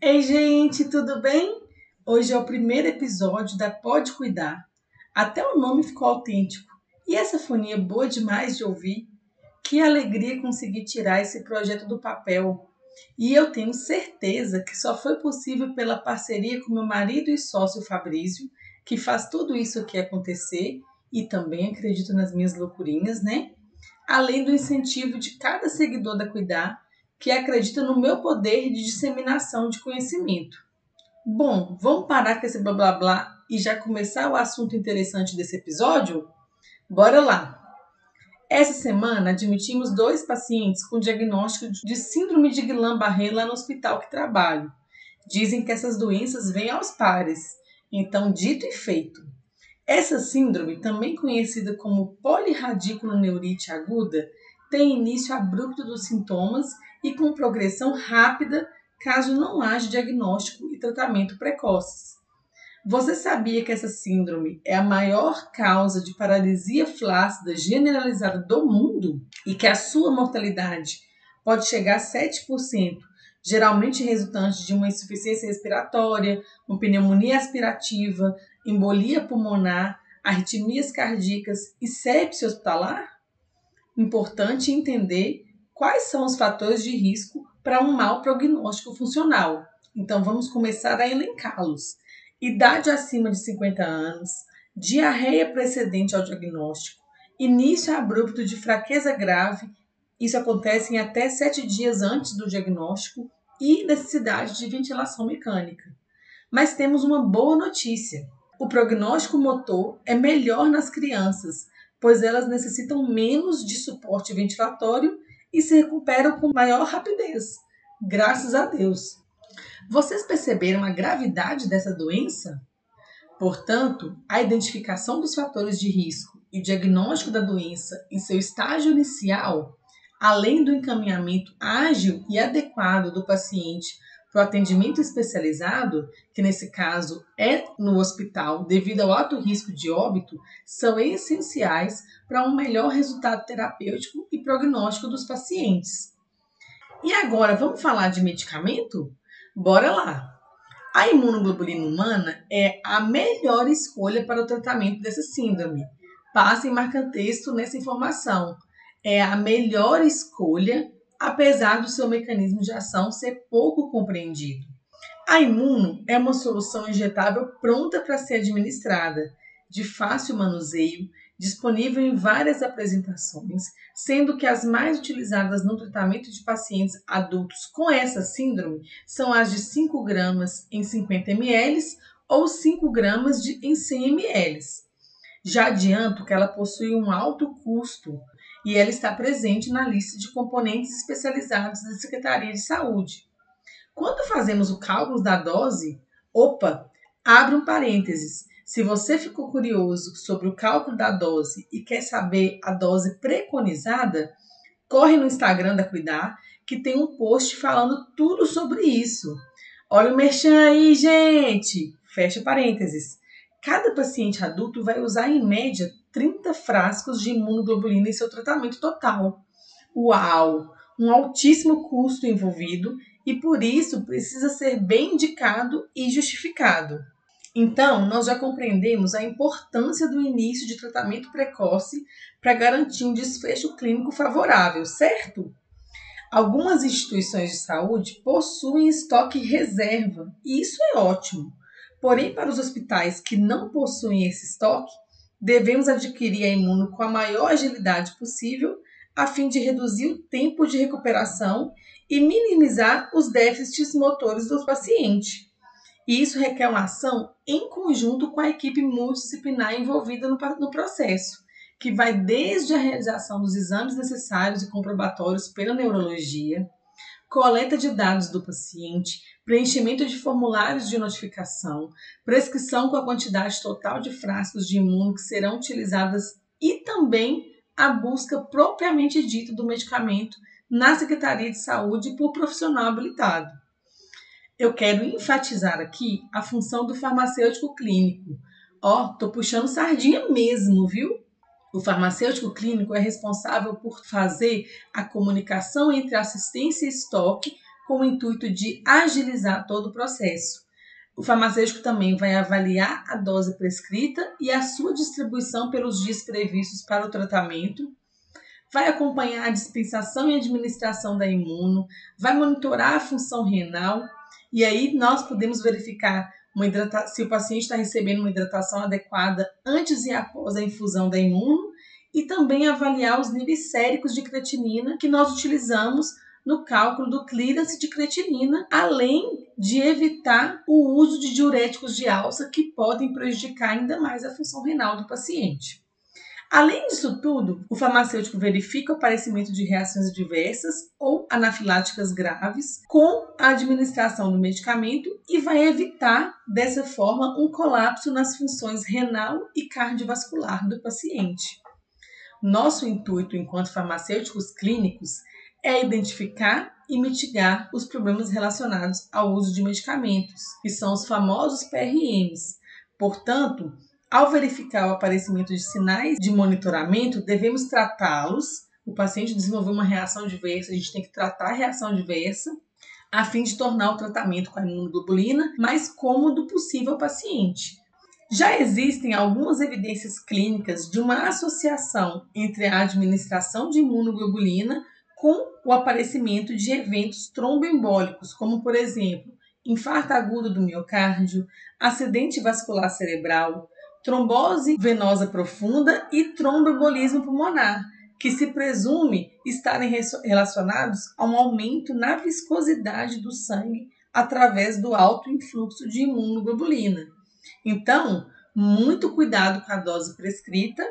Ei, gente, tudo bem? Hoje é o primeiro episódio da Pode Cuidar. Até o nome ficou autêntico. E essa fonia boa demais de ouvir. Que alegria conseguir tirar esse projeto do papel. E eu tenho certeza que só foi possível pela parceria com meu marido e sócio Fabrício, que faz tudo isso aqui acontecer e também acredito nas minhas loucurinhas, né? Além do incentivo de cada seguidor da Cuidar, que acredita no meu poder de disseminação de conhecimento. Bom, vamos parar com esse blá blá blá e já começar o assunto interessante desse episódio? Bora lá! Essa semana admitimos dois pacientes com diagnóstico de síndrome de Guillain-Barré lá no hospital que trabalho. Dizem que essas doenças vêm aos pares, então dito e feito. Essa síndrome, também conhecida como polirradiculoneurite aguda, tem início abrupto dos sintomas e com progressão rápida caso não haja diagnóstico e tratamento precoces. Você sabia que essa síndrome é a maior causa de paralisia flácida generalizada do mundo e que a sua mortalidade pode chegar a 7%, geralmente resultante de uma insuficiência respiratória, uma pneumonia aspirativa, embolia pulmonar, arritmias cardíacas e sepse hospitalar? Importante entender quais são os fatores de risco para um mau prognóstico funcional. Então vamos começar a elencá-los. Idade acima de 50 anos, diarreia precedente ao diagnóstico, início abrupto de fraqueza grave, isso acontece em até 7 dias antes do diagnóstico, e necessidade de ventilação mecânica. Mas temos uma boa notícia. O prognóstico motor é melhor nas crianças, pois elas necessitam menos de suporte ventilatório e se recuperam com maior rapidez. Graças a Deus. Vocês perceberam a gravidade dessa doença? Portanto, a identificação dos fatores de risco e diagnóstico da doença em seu estágio inicial, além do encaminhamento ágil e adequado do paciente para o atendimento especializado, que nesse caso é no hospital devido ao alto risco de óbito, são essenciais para um melhor resultado terapêutico e prognóstico dos pacientes. E agora, vamos falar de medicamento? Bora lá! A imunoglobulina humana é a melhor escolha para o tratamento dessa síndrome. Passem marca-texto nessa informação. É a melhor escolha apesar do seu mecanismo de ação ser pouco compreendido. A Imuno é uma solução injetável pronta para ser administrada, de fácil manuseio, disponível em várias apresentações, sendo que as mais utilizadas no tratamento de pacientes adultos com essa síndrome são as de 5 gramas em 50 ml ou 5 gramas em 100 ml. Já adianto que ela possui um alto custo e ela está presente na lista de componentes especializados da Secretaria de Saúde. Quando fazemos o cálculo da dose, opa, abre um parênteses. Se você ficou curioso sobre o cálculo da dose e quer saber a dose preconizada, corre no Instagram da Cuidar, que tem um post falando tudo sobre isso. Olha o merchan aí, gente! Fecha parênteses. Cada paciente adulto vai usar em média 30 frascos de imunoglobulina em seu tratamento total. Uau! Um altíssimo custo envolvido e por isso precisa ser bem indicado e justificado. Então, nós já compreendemos a importância do início de tratamento precoce para garantir um desfecho clínico favorável, certo? Algumas instituições de saúde possuem estoque reserva, e isso é ótimo. Porém, para os hospitais que não possuem esse estoque, devemos adquirir a imuno com a maior agilidade possível, a fim de reduzir o tempo de recuperação e minimizar os déficits motores do paciente. E isso requer uma ação em conjunto com a equipe multidisciplinar envolvida no, no processo, que vai desde a realização dos exames necessários e comprobatórios pela neurologia, coleta de dados do paciente, preenchimento de formulários de notificação, prescrição com a quantidade total de frascos de imuno que serão utilizadas e também a busca propriamente dita do medicamento na Secretaria de Saúde por profissional habilitado. Eu quero enfatizar aqui a função do farmacêutico clínico. Ó, oh, tô puxando sardinha mesmo, viu? O farmacêutico clínico é responsável por fazer a comunicação entre assistência e estoque com o intuito de agilizar todo o processo. O farmacêutico também vai avaliar a dose prescrita e a sua distribuição pelos dias previstos para o tratamento, vai acompanhar a dispensação e administração da imuno, vai monitorar a função renal. E aí nós podemos verificar hidrata... se o paciente está recebendo uma hidratação adequada antes e após a infusão da imuno. E também avaliar os níveis séricos de creatinina que nós utilizamos no cálculo do clearance de creatinina, além de evitar o uso de diuréticos de alça que podem prejudicar ainda mais a função renal do paciente. Além disso tudo, o farmacêutico verifica o aparecimento de reações adversas ou anafiláticas graves com a administração do medicamento e vai evitar, dessa forma, um colapso nas funções renal e cardiovascular do paciente. Nosso intuito enquanto farmacêuticos clínicos é identificar e mitigar os problemas relacionados ao uso de medicamentos, que são os famosos PRMs. Portanto, ao verificar o aparecimento de sinais de monitoramento, devemos tratá-los. O paciente desenvolveu uma reação diversa, a gente tem que tratar a reação diversa, a fim de tornar o tratamento com a imunoglobulina mais cômodo possível ao paciente. Já existem algumas evidências clínicas de uma associação entre a administração de imunoglobulina com o aparecimento de eventos tromboembólicos, como por exemplo, infarto agudo do miocárdio, acidente vascular cerebral, trombose venosa profunda e tromboembolismo pulmonar, que se presume estarem relacionados a um aumento na viscosidade do sangue através do alto influxo de imunoglobulina. Então, muito cuidado com a dose prescrita,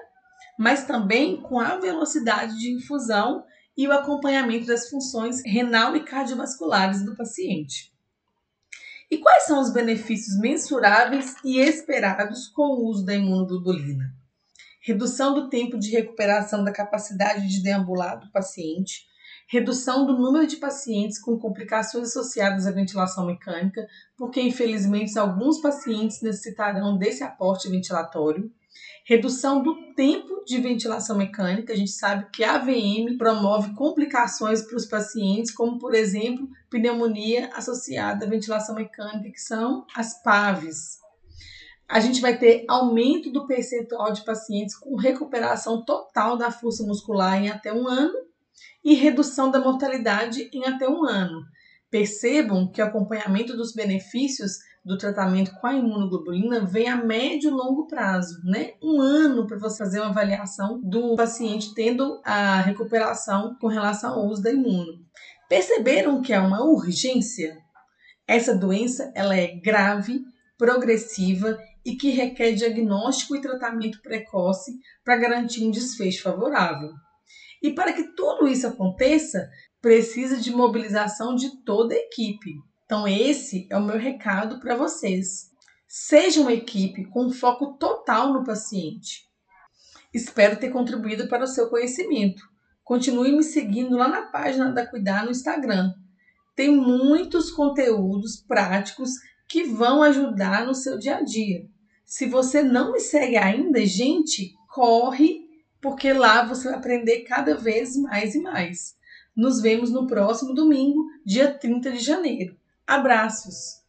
mas também com a velocidade de infusão e o acompanhamento das funções renal e cardiovasculares do paciente. E quais são os benefícios mensuráveis e esperados com o uso da imunoglobulina? Redução do tempo de recuperação da capacidade de deambular do paciente, redução do número de pacientes com complicações associadas à ventilação mecânica, porque infelizmente alguns pacientes necessitarão desse aporte ventilatório, Redução do tempo de ventilação mecânica. A gente sabe que a AVM promove complicações para os pacientes, como, por exemplo, pneumonia associada à ventilação mecânica, que são as PAVs. A gente vai ter aumento do percentual de pacientes com recuperação total da força muscular em até um ano e redução da mortalidade em até um ano. Percebam que o acompanhamento dos benefícios do tratamento com a imunoglobulina vem a médio e longo prazo, né? Um ano para você fazer uma avaliação do paciente tendo a recuperação com relação ao uso da imuno. Perceberam que é uma urgência? Essa doença ela é grave, progressiva e que requer diagnóstico e tratamento precoce para garantir um desfecho favorável. E para que tudo isso aconteça, precisa de mobilização de toda a equipe. Então, esse é o meu recado para vocês. Seja uma equipe com foco total no paciente. Espero ter contribuído para o seu conhecimento. Continue me seguindo lá na página da Cuidar no Instagram. Tem muitos conteúdos práticos que vão ajudar no seu dia a dia. Se você não me segue ainda, gente, corre, porque lá você vai aprender cada vez mais e mais. Nos vemos no próximo domingo, dia 30 de janeiro. Abraços!